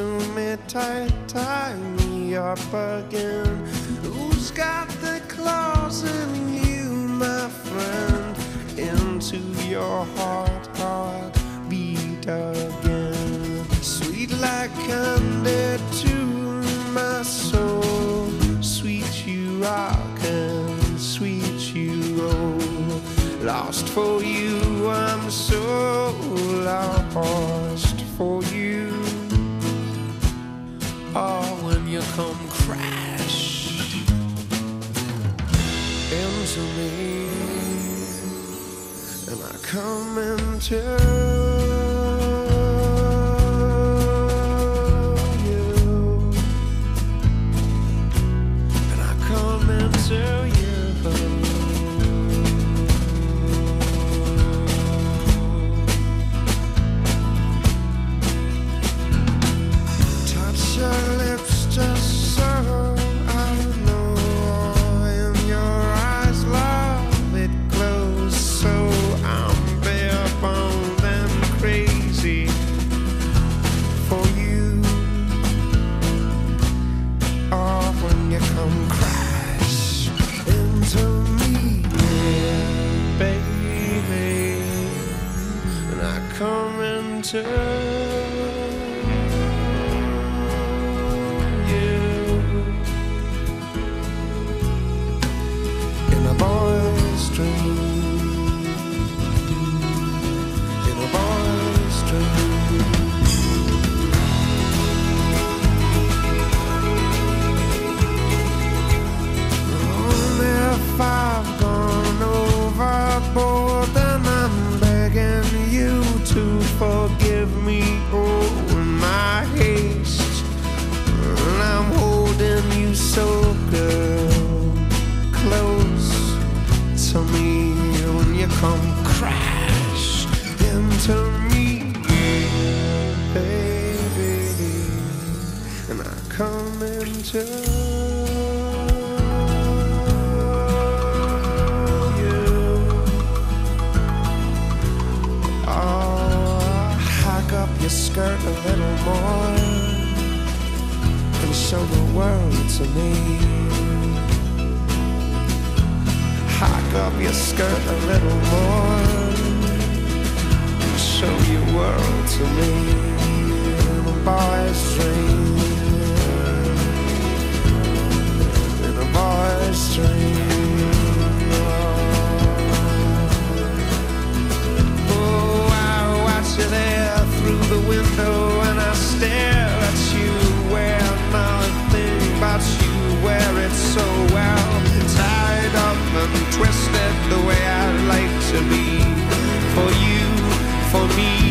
me tight, tie me up again. Who's got the claws in you, my friend? Into your heart, heart beat again. Sweet like candy to my soul. Sweet you rock and sweet you roll. Lost for you, I'm so lost for you. Oh, when you come crash into me, and I come into you, and I come into you. Into me, baby, and I come into you. In a boy's dream, forgive me. Oh, in my haste, and I'm holding you so, girl, close to me when you come crash into me, baby, and I come into your skirt a little more and show the world to me. Hike up your skirt a little more and show your world to me. A boy's dream. through the window and I stare at you where nothing but you wear it so well. Tied up and twisted the way I like to be. For you, for me